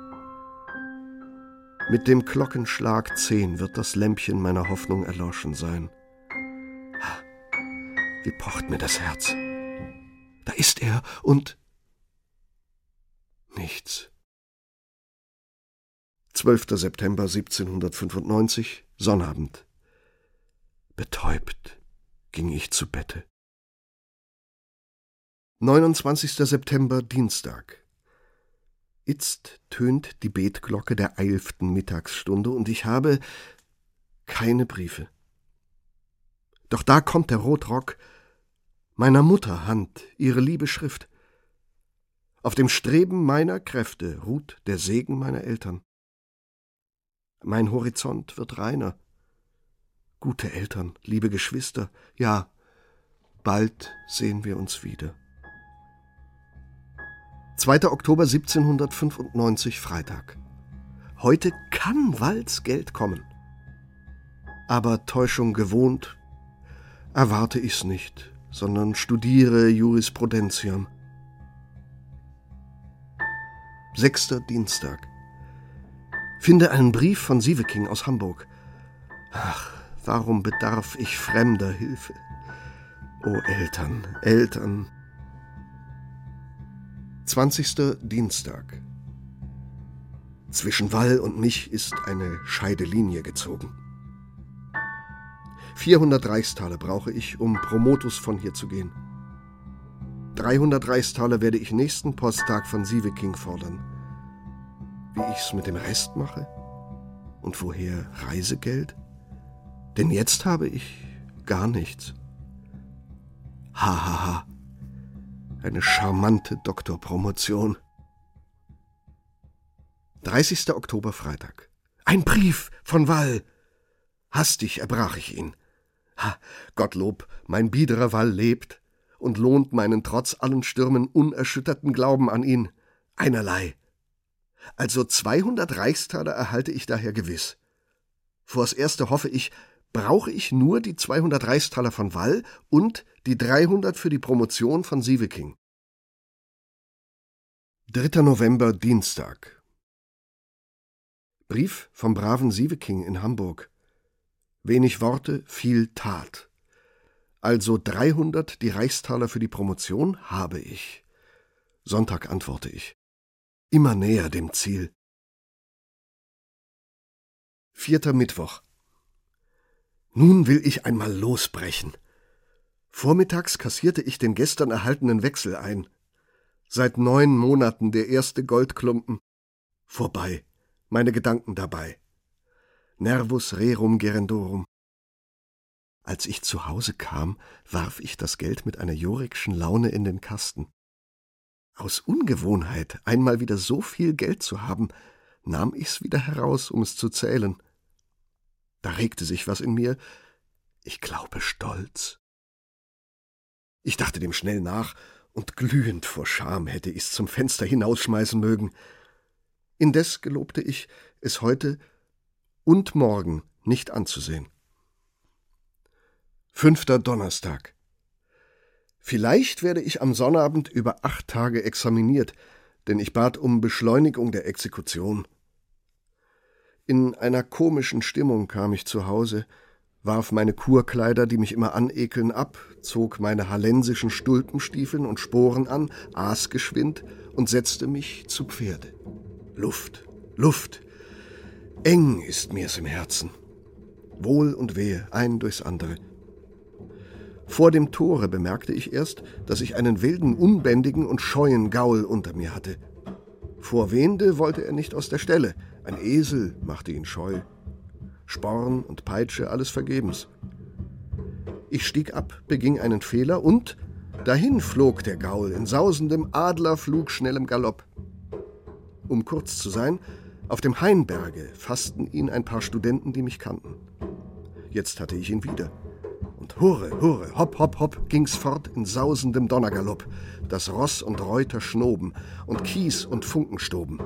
Mit dem Glockenschlag zehn wird das Lämpchen meiner Hoffnung erloschen sein. Wie pocht mir das Herz. Da ist er und nichts. 12. September 1795, Sonnabend. Betäubt ging ich zu Bette. 29. September, Dienstag. Itzt tönt die Betglocke der eilften Mittagsstunde und ich habe keine Briefe. Doch da kommt der Rotrock meiner Mutter Hand, ihre liebe Schrift. Auf dem Streben meiner Kräfte ruht der Segen meiner Eltern. Mein Horizont wird reiner. Gute Eltern, liebe Geschwister, ja, bald sehen wir uns wieder. 2. Oktober 1795, Freitag. Heute kann Walds Geld kommen. Aber Täuschung gewohnt, erwarte ich's nicht, sondern studiere Jurisprudentiam. Sechster Dienstag. Finde einen Brief von Sieveking aus Hamburg. Ach, warum bedarf ich fremder Hilfe? O Eltern, Eltern, 20. Dienstag. Zwischen Wall und mich ist eine Scheidelinie gezogen. 400 Reichstaler brauche ich, um Promotus von hier zu gehen. 300 Reichstaler werde ich nächsten Posttag von Sieveking fordern. Wie ich's mit dem Rest mache? Und woher Reisegeld? Denn jetzt habe ich gar nichts. Hahaha. Ha, ha. Eine charmante Doktorpromotion. 30. Oktober Freitag. Ein Brief von Wall. Hastig erbrach ich ihn. Ha, Gottlob, mein biederer Wall lebt und lohnt meinen trotz allen Stürmen unerschütterten Glauben an ihn. Einerlei. Also 200 Reichstaler erhalte ich daher gewiss. Vors Erste hoffe ich, brauche ich nur die 200 Reichstaler von Wall und die 300 für die Promotion von Sieveking. 3. November, Dienstag. Brief vom braven Sieveking in Hamburg. Wenig Worte, viel Tat. Also 300 die Reichstaler für die Promotion habe ich. Sonntag antworte ich. Immer näher dem Ziel. Vierter Mittwoch. Nun will ich einmal losbrechen. Vormittags kassierte ich den gestern erhaltenen Wechsel ein. Seit neun Monaten der erste Goldklumpen. Vorbei. Meine Gedanken dabei. Nervus rerum gerendorum. Als ich zu Hause kam, warf ich das Geld mit einer jorikschen Laune in den Kasten. Aus Ungewohnheit, einmal wieder so viel Geld zu haben, nahm ich's wieder heraus, um es zu zählen. Da regte sich was in mir, ich glaube Stolz. Ich dachte dem schnell nach, und glühend vor Scham hätte ich's zum Fenster hinausschmeißen mögen. Indes gelobte ich, es heute und morgen nicht anzusehen. Fünfter Donnerstag. Vielleicht werde ich am Sonnabend über acht Tage examiniert, denn ich bat um Beschleunigung der Exekution. In einer komischen Stimmung kam ich zu Hause, warf meine Kurkleider, die mich immer anekeln, ab, zog meine hallensischen Stulpenstiefeln und Sporen an, aß geschwind und setzte mich zu Pferde. Luft, Luft. Eng ist mir's im Herzen. Wohl und wehe, ein durchs andere. Vor dem Tore bemerkte ich erst, dass ich einen wilden, unbändigen und scheuen Gaul unter mir hatte. Vor Wende wollte er nicht aus der Stelle. Ein Esel machte ihn scheu. Sporn und Peitsche, alles vergebens. Ich stieg ab, beging einen Fehler und dahin flog der Gaul in sausendem Adlerflug schnellem Galopp. Um kurz zu sein, auf dem Hainberge fassten ihn ein paar Studenten, die mich kannten. Jetzt hatte ich ihn wieder. Und hurre, hurre, hopp, hopp, hopp ging's fort in sausendem Donnergalopp, dass Ross und Reuter schnoben und Kies und Funken stoben.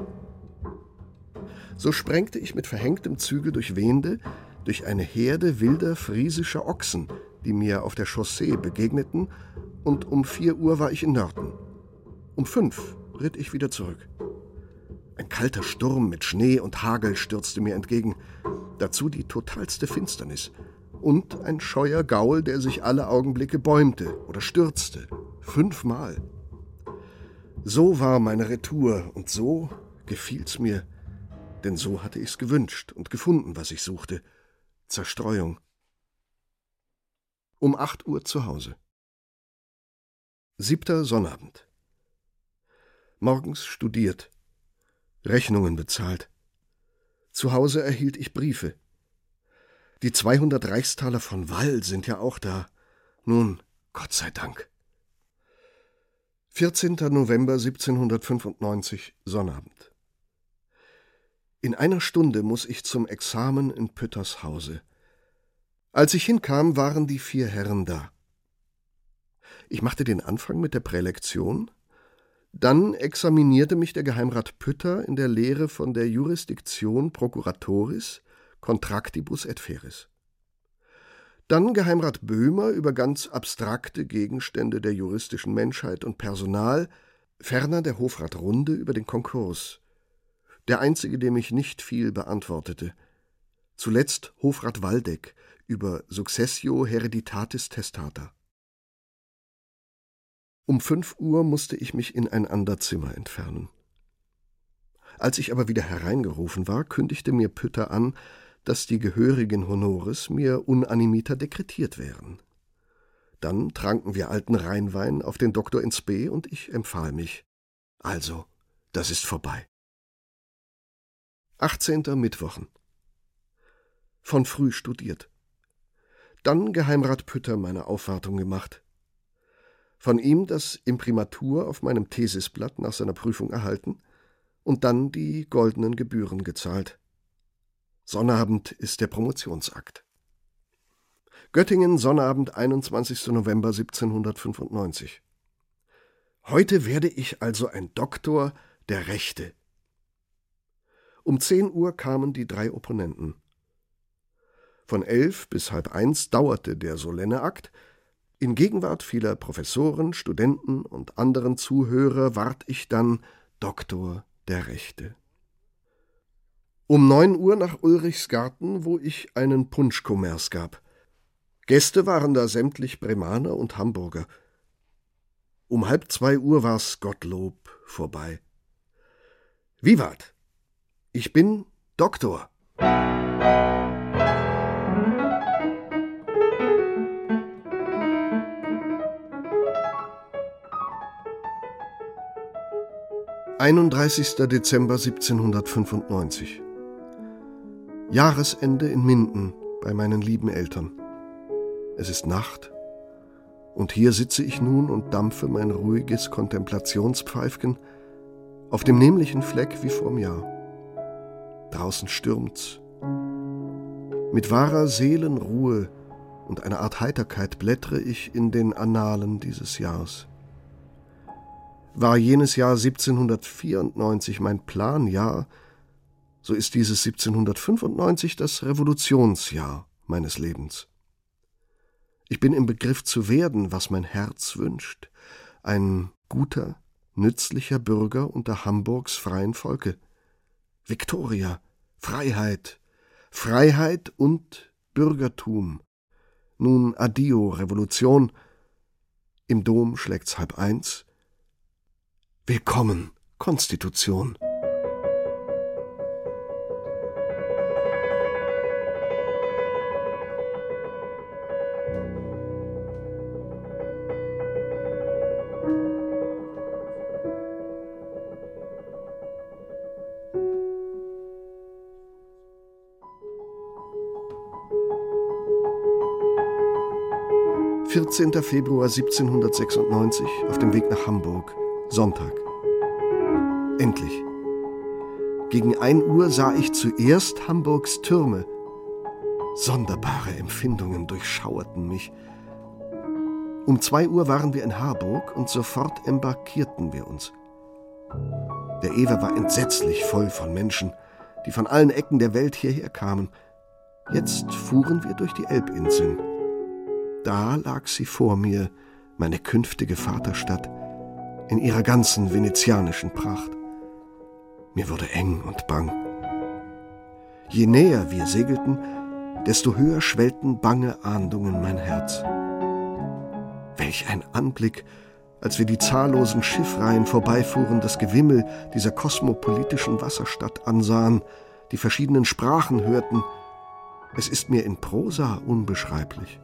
So sprengte ich mit verhängtem Zügel durch Wende, durch eine Herde wilder friesischer Ochsen, die mir auf der Chaussee begegneten, und um vier Uhr war ich in Nörten. Um fünf ritt ich wieder zurück. Ein kalter Sturm mit Schnee und Hagel stürzte mir entgegen, dazu die totalste Finsternis und ein scheuer Gaul, der sich alle Augenblicke bäumte oder stürzte, fünfmal. So war meine Retour und so gefiel's mir, denn so hatte ich's gewünscht und gefunden, was ich suchte. Zerstreuung. Um acht Uhr zu Hause. Siebter Sonnabend. Morgens studiert. Rechnungen bezahlt. Zu Hause erhielt ich Briefe. Die 200 Reichstaler von Wall sind ja auch da. Nun, Gott sei Dank. 14. November 1795, Sonnabend. In einer Stunde muss ich zum Examen in Pütters Hause. Als ich hinkam, waren die vier Herren da. Ich machte den Anfang mit der Prälektion, dann examinierte mich der Geheimrat Pütter in der Lehre von der Jurisdiktion Procuratoris Contractibus et Feris. Dann Geheimrat Böhmer über ganz abstrakte Gegenstände der juristischen Menschheit und Personal, ferner der Hofrat Runde über den Konkurs. Der einzige, dem ich nicht viel beantwortete. Zuletzt Hofrat Waldeck über Successio Hereditatis Testata. Um fünf Uhr musste ich mich in ein Anderzimmer entfernen. Als ich aber wieder hereingerufen war, kündigte mir Pütter an, dass die gehörigen Honores mir unanimiter dekretiert wären. Dann tranken wir alten Rheinwein auf den Doktor ins B und ich empfahl mich. Also, das ist vorbei. 18. Mittwochen. Von früh studiert. Dann Geheimrat Pütter meine Aufwartung gemacht. Von ihm das Imprimatur auf meinem Thesisblatt nach seiner Prüfung erhalten und dann die goldenen Gebühren gezahlt. Sonnabend ist der Promotionsakt. Göttingen, Sonnabend, 21. November 1795. Heute werde ich also ein Doktor der Rechte. Um zehn Uhr kamen die drei Opponenten. Von elf bis halb eins dauerte der solenne Akt. In Gegenwart vieler Professoren, Studenten und anderen Zuhörer ward ich dann Doktor der Rechte. Um neun Uhr nach Ulrichsgarten, wo ich einen Punschkommers gab. Gäste waren da sämtlich Bremaner und Hamburger. Um halb zwei Uhr war's Gottlob vorbei. Vivat! Ich bin Doktor. Einunddreißigster Dezember 1795 Jahresende in Minden bei meinen lieben Eltern. Es ist Nacht, und hier sitze ich nun und dampfe mein ruhiges Kontemplationspfeifchen auf dem nämlichen Fleck wie vorm Jahr. Draußen stürmt's. Mit wahrer Seelenruhe und einer Art Heiterkeit blättere ich in den Annalen dieses Jahres. War jenes Jahr 1794 mein Planjahr, so ist dieses 1795 das Revolutionsjahr meines Lebens. Ich bin im Begriff zu werden, was mein Herz wünscht, ein guter, nützlicher Bürger unter Hamburgs freien Volke. Viktoria, Freiheit, Freiheit und Bürgertum, Nun Addio, Revolution. Im Dom schlägt's halb eins. Willkommen, Konstitution. 14. Februar 1796 auf dem Weg nach Hamburg, Sonntag. Endlich. Gegen 1 Uhr sah ich zuerst Hamburgs Türme. Sonderbare Empfindungen durchschauerten mich. Um 2 Uhr waren wir in Harburg und sofort embarkierten wir uns. Der Ewer war entsetzlich voll von Menschen, die von allen Ecken der Welt hierher kamen. Jetzt fuhren wir durch die Elbinseln. Da lag sie vor mir, meine künftige Vaterstadt, in ihrer ganzen venezianischen Pracht. Mir wurde eng und bang. Je näher wir segelten, desto höher schwellten bange Ahndungen mein Herz. Welch ein Anblick, als wir die zahllosen Schiffreihen vorbeifuhren, das Gewimmel dieser kosmopolitischen Wasserstadt ansahen, die verschiedenen Sprachen hörten. Es ist mir in Prosa unbeschreiblich.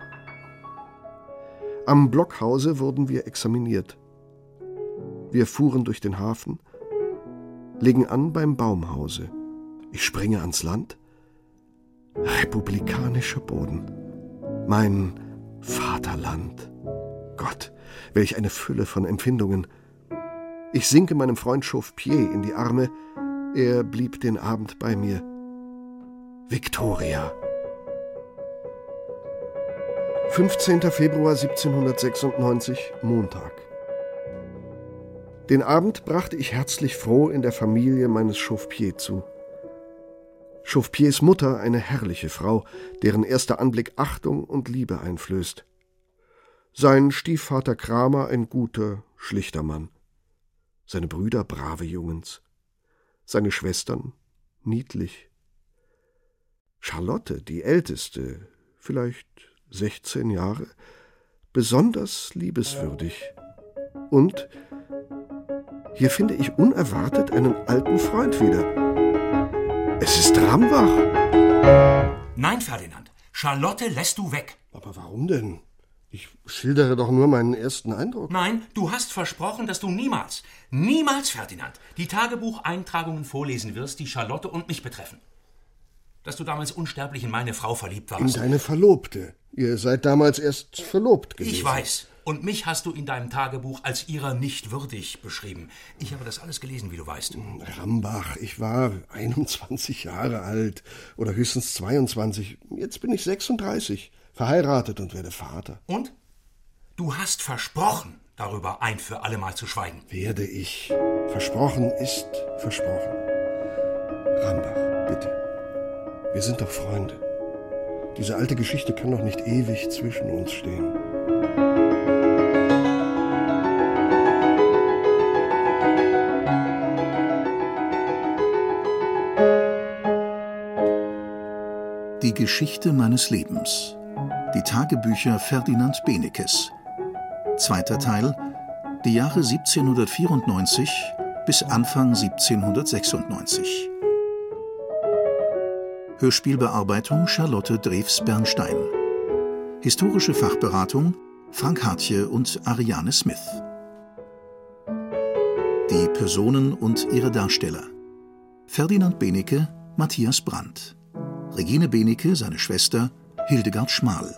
Am Blockhause wurden wir examiniert. Wir fuhren durch den Hafen, legen an beim Baumhause. Ich springe ans Land. Republikanischer Boden. Mein Vaterland. Gott, welch eine Fülle von Empfindungen. Ich sinke meinem Freund Chauffier in die Arme. Er blieb den Abend bei mir. Victoria. 15. Februar 1796, Montag. Den Abend brachte ich herzlich froh in der Familie meines Chauffier zu. Chauffiers Mutter eine herrliche Frau, deren erster Anblick Achtung und Liebe einflößt. Sein Stiefvater Kramer ein guter, schlichter Mann. Seine Brüder brave Jungens. Seine Schwestern niedlich. Charlotte, die älteste, vielleicht 16 Jahre, besonders liebeswürdig. Und hier finde ich unerwartet einen alten Freund wieder. Es ist Rambach. Nein, Ferdinand, Charlotte lässt du weg. Aber warum denn? Ich schildere doch nur meinen ersten Eindruck. Nein, du hast versprochen, dass du niemals, niemals, Ferdinand, die Tagebucheintragungen vorlesen wirst, die Charlotte und mich betreffen. Dass du damals unsterblich in meine Frau verliebt warst. In deine Verlobte. Ihr seid damals erst verlobt gewesen. Ich weiß. Und mich hast du in deinem Tagebuch als ihrer nicht würdig beschrieben. Ich habe das alles gelesen, wie du weißt. Rambach, ich war 21 Jahre alt oder höchstens 22. Jetzt bin ich 36, verheiratet und werde Vater. Und? Du hast versprochen, darüber ein für allemal zu schweigen. Werde ich. Versprochen ist versprochen. Rambach, bitte. Wir sind doch Freunde. Diese alte Geschichte kann doch nicht ewig zwischen uns stehen. Die Geschichte meines Lebens. Die Tagebücher Ferdinand Benekes. Zweiter Teil. Die Jahre 1794 bis Anfang 1796. Hörspielbearbeitung Charlotte Drews-Bernstein. Historische Fachberatung Frank Hartje und Ariane Smith. Die Personen und ihre Darsteller. Ferdinand Benecke, Matthias Brandt. Regine Benecke, seine Schwester, Hildegard Schmal.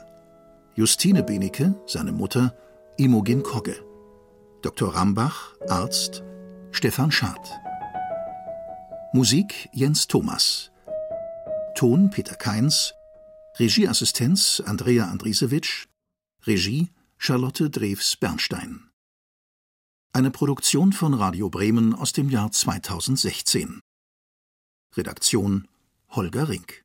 Justine Benecke, seine Mutter, Imogen Kogge. Dr. Rambach, Arzt, Stefan Schad. Musik Jens Thomas. Ton Peter Keins, Regieassistenz Andrea Andrisewitsch, Regie Charlotte Drews-Bernstein. Eine Produktion von Radio Bremen aus dem Jahr 2016. Redaktion Holger Rink